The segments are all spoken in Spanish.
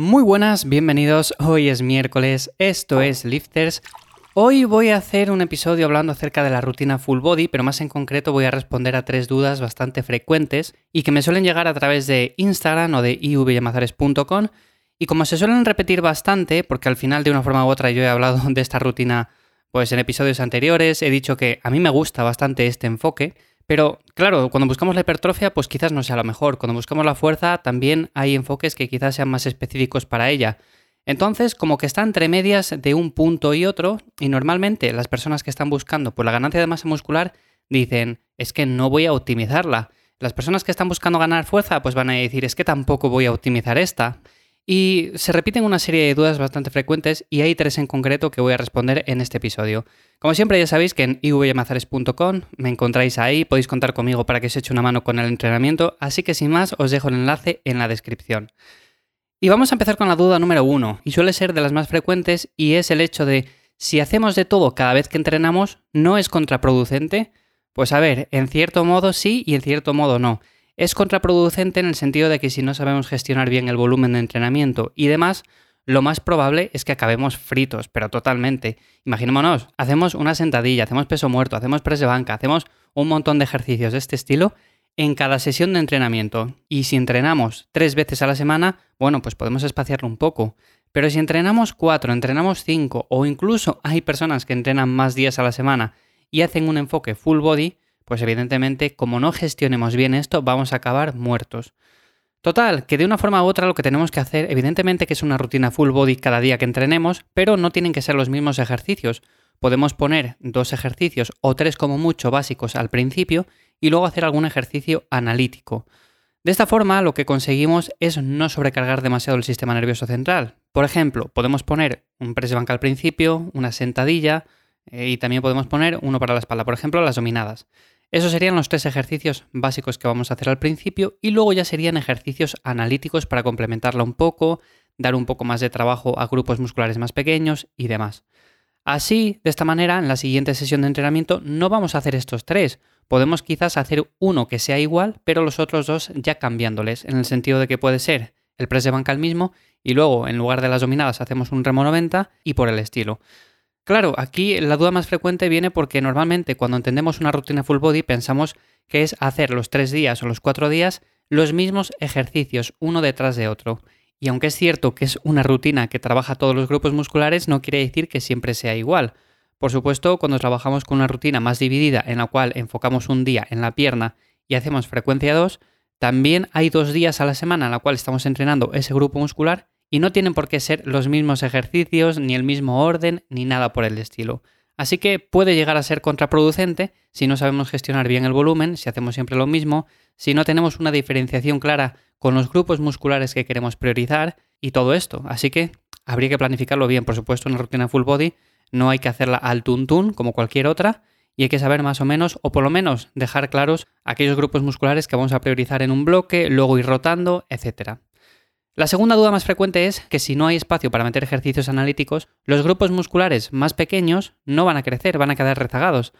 Muy buenas, bienvenidos. Hoy es miércoles, esto es Lifters. Hoy voy a hacer un episodio hablando acerca de la rutina full body, pero más en concreto voy a responder a tres dudas bastante frecuentes y que me suelen llegar a través de Instagram o de ivyamazares.com. Y como se suelen repetir bastante, porque al final de una forma u otra yo he hablado de esta rutina pues en episodios anteriores, he dicho que a mí me gusta bastante este enfoque, pero claro, cuando buscamos la hipertrofia, pues quizás no sea lo mejor. Cuando buscamos la fuerza, también hay enfoques que quizás sean más específicos para ella. Entonces, como que está entre medias de un punto y otro, y normalmente las personas que están buscando por la ganancia de masa muscular dicen, es que no voy a optimizarla. Las personas que están buscando ganar fuerza, pues van a decir, es que tampoco voy a optimizar esta. Y se repiten una serie de dudas bastante frecuentes y hay tres en concreto que voy a responder en este episodio. Como siempre ya sabéis que en ivyamazares.com me encontráis ahí, podéis contar conmigo para que os eche una mano con el entrenamiento, así que sin más os dejo el enlace en la descripción. Y vamos a empezar con la duda número uno, y suele ser de las más frecuentes, y es el hecho de si hacemos de todo cada vez que entrenamos, ¿no es contraproducente? Pues a ver, en cierto modo sí y en cierto modo no. Es contraproducente en el sentido de que si no sabemos gestionar bien el volumen de entrenamiento y demás, lo más probable es que acabemos fritos, pero totalmente. Imaginémonos, hacemos una sentadilla, hacemos peso muerto, hacemos press de banca, hacemos un montón de ejercicios de este estilo en cada sesión de entrenamiento. Y si entrenamos tres veces a la semana, bueno, pues podemos espaciarlo un poco. Pero si entrenamos cuatro, entrenamos cinco, o incluso hay personas que entrenan más días a la semana y hacen un enfoque full body, pues evidentemente como no gestionemos bien esto vamos a acabar muertos. Total, que de una forma u otra lo que tenemos que hacer, evidentemente que es una rutina full body cada día que entrenemos, pero no tienen que ser los mismos ejercicios. Podemos poner dos ejercicios o tres como mucho básicos al principio y luego hacer algún ejercicio analítico. De esta forma lo que conseguimos es no sobrecargar demasiado el sistema nervioso central. Por ejemplo, podemos poner un press banca al principio, una sentadilla eh, y también podemos poner uno para la espalda, por ejemplo, las dominadas. Esos serían los tres ejercicios básicos que vamos a hacer al principio y luego ya serían ejercicios analíticos para complementarla un poco, dar un poco más de trabajo a grupos musculares más pequeños y demás. Así, de esta manera, en la siguiente sesión de entrenamiento no vamos a hacer estos tres. Podemos quizás hacer uno que sea igual, pero los otros dos ya cambiándoles, en el sentido de que puede ser el press de banca el mismo y luego en lugar de las dominadas hacemos un remo 90 y por el estilo. Claro, aquí la duda más frecuente viene porque normalmente cuando entendemos una rutina full body pensamos que es hacer los tres días o los cuatro días los mismos ejercicios uno detrás de otro. Y aunque es cierto que es una rutina que trabaja todos los grupos musculares, no quiere decir que siempre sea igual. Por supuesto, cuando trabajamos con una rutina más dividida en la cual enfocamos un día en la pierna y hacemos frecuencia 2, también hay dos días a la semana en la cual estamos entrenando ese grupo muscular y no tienen por qué ser los mismos ejercicios, ni el mismo orden, ni nada por el estilo. Así que puede llegar a ser contraproducente si no sabemos gestionar bien el volumen, si hacemos siempre lo mismo, si no tenemos una diferenciación clara con los grupos musculares que queremos priorizar y todo esto. Así que habría que planificarlo bien, por supuesto, una rutina full body no hay que hacerla al tuntún como cualquier otra y hay que saber más o menos, o por lo menos dejar claros aquellos grupos musculares que vamos a priorizar en un bloque, luego ir rotando, etcétera. La segunda duda más frecuente es que si no hay espacio para meter ejercicios analíticos, los grupos musculares más pequeños no van a crecer, van a quedar rezagados.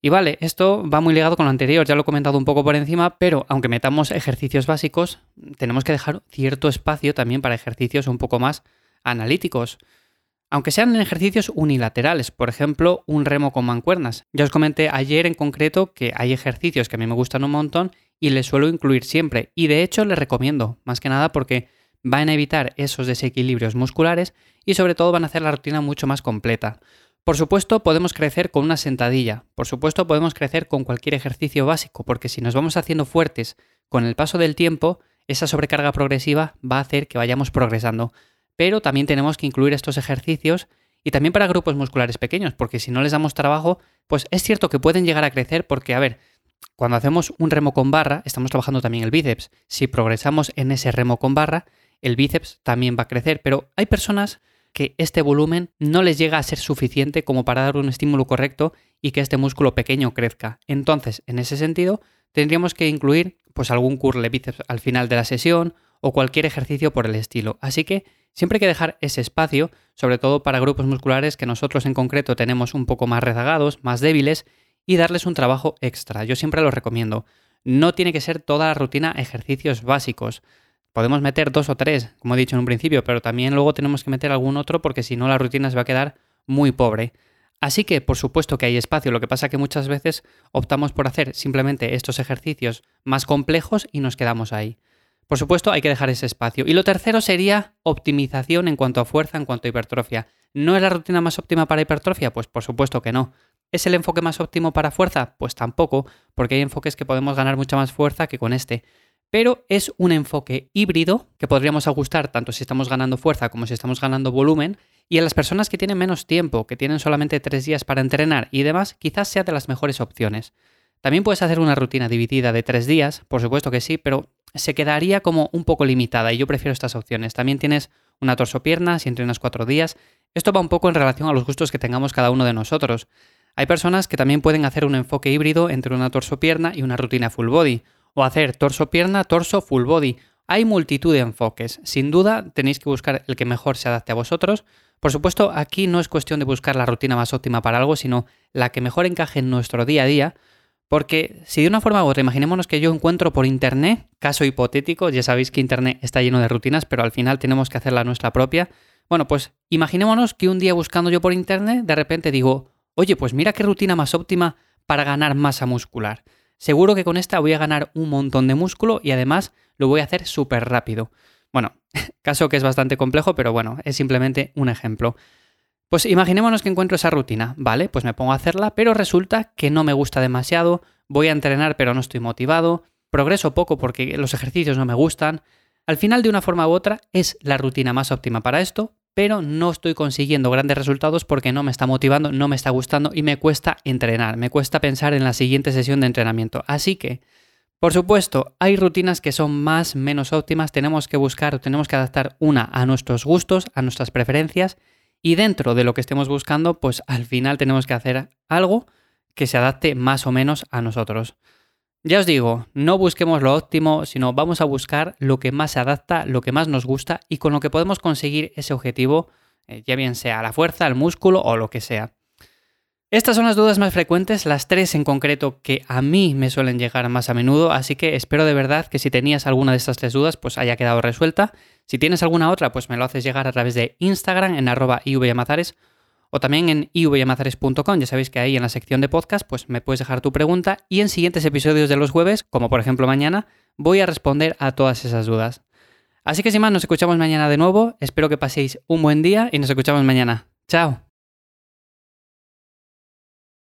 Y vale, esto va muy ligado con lo anterior, ya lo he comentado un poco por encima, pero aunque metamos ejercicios básicos, tenemos que dejar cierto espacio también para ejercicios un poco más analíticos. Aunque sean ejercicios unilaterales, por ejemplo, un remo con mancuernas. Ya os comenté ayer en concreto que hay ejercicios que a mí me gustan un montón y les suelo incluir siempre. Y de hecho les recomiendo, más que nada porque van a evitar esos desequilibrios musculares y sobre todo van a hacer la rutina mucho más completa. Por supuesto, podemos crecer con una sentadilla, por supuesto, podemos crecer con cualquier ejercicio básico, porque si nos vamos haciendo fuertes con el paso del tiempo, esa sobrecarga progresiva va a hacer que vayamos progresando. Pero también tenemos que incluir estos ejercicios y también para grupos musculares pequeños, porque si no les damos trabajo, pues es cierto que pueden llegar a crecer porque, a ver, cuando hacemos un remo con barra, estamos trabajando también el bíceps. Si progresamos en ese remo con barra, el bíceps también va a crecer, pero hay personas que este volumen no les llega a ser suficiente como para dar un estímulo correcto y que este músculo pequeño crezca. Entonces, en ese sentido, tendríamos que incluir pues algún curl bíceps al final de la sesión o cualquier ejercicio por el estilo. Así que siempre hay que dejar ese espacio, sobre todo para grupos musculares que nosotros en concreto tenemos un poco más rezagados, más débiles, y darles un trabajo extra. Yo siempre lo recomiendo. No tiene que ser toda la rutina ejercicios básicos. Podemos meter dos o tres, como he dicho en un principio, pero también luego tenemos que meter algún otro porque si no la rutina se va a quedar muy pobre. Así que, por supuesto que hay espacio, lo que pasa que muchas veces optamos por hacer simplemente estos ejercicios más complejos y nos quedamos ahí. Por supuesto, hay que dejar ese espacio. Y lo tercero sería optimización en cuanto a fuerza, en cuanto a hipertrofia. ¿No es la rutina más óptima para hipertrofia? Pues por supuesto que no. ¿Es el enfoque más óptimo para fuerza? Pues tampoco, porque hay enfoques que podemos ganar mucha más fuerza que con este. Pero es un enfoque híbrido que podríamos ajustar tanto si estamos ganando fuerza como si estamos ganando volumen. Y a las personas que tienen menos tiempo, que tienen solamente tres días para entrenar y demás, quizás sea de las mejores opciones. También puedes hacer una rutina dividida de tres días, por supuesto que sí, pero se quedaría como un poco limitada y yo prefiero estas opciones. También tienes una torso-pierna si entrenas cuatro días. Esto va un poco en relación a los gustos que tengamos cada uno de nosotros. Hay personas que también pueden hacer un enfoque híbrido entre una torso-pierna y una rutina full body, o hacer torso-pierna, torso, full body. Hay multitud de enfoques. Sin duda tenéis que buscar el que mejor se adapte a vosotros. Por supuesto, aquí no es cuestión de buscar la rutina más óptima para algo, sino la que mejor encaje en nuestro día a día, porque si de una forma u otra, imaginémonos que yo encuentro por Internet, caso hipotético, ya sabéis que Internet está lleno de rutinas, pero al final tenemos que hacer la nuestra propia. Bueno, pues imaginémonos que un día buscando yo por Internet, de repente digo, oye, pues mira qué rutina más óptima para ganar masa muscular. Seguro que con esta voy a ganar un montón de músculo y además lo voy a hacer súper rápido. Bueno, caso que es bastante complejo, pero bueno, es simplemente un ejemplo. Pues imaginémonos que encuentro esa rutina, ¿vale? Pues me pongo a hacerla, pero resulta que no me gusta demasiado, voy a entrenar pero no estoy motivado, progreso poco porque los ejercicios no me gustan. Al final, de una forma u otra, es la rutina más óptima para esto, pero no estoy consiguiendo grandes resultados porque no me está motivando, no me está gustando y me cuesta entrenar, me cuesta pensar en la siguiente sesión de entrenamiento. Así que, por supuesto, hay rutinas que son más, menos óptimas, tenemos que buscar, tenemos que adaptar una a nuestros gustos, a nuestras preferencias y dentro de lo que estemos buscando, pues al final tenemos que hacer algo que se adapte más o menos a nosotros. Ya os digo, no busquemos lo óptimo, sino vamos a buscar lo que más se adapta, lo que más nos gusta y con lo que podemos conseguir ese objetivo, eh, ya bien sea la fuerza, el músculo o lo que sea. Estas son las dudas más frecuentes, las tres en concreto que a mí me suelen llegar más a menudo, así que espero de verdad que si tenías alguna de estas tres dudas, pues haya quedado resuelta. Si tienes alguna otra, pues me lo haces llegar a través de Instagram en arroba o también en ivyamazares.com, ya sabéis que ahí en la sección de podcast, pues me puedes dejar tu pregunta y en siguientes episodios de los jueves, como por ejemplo mañana, voy a responder a todas esas dudas. Así que sin más, nos escuchamos mañana de nuevo, espero que paséis un buen día y nos escuchamos mañana. Chao.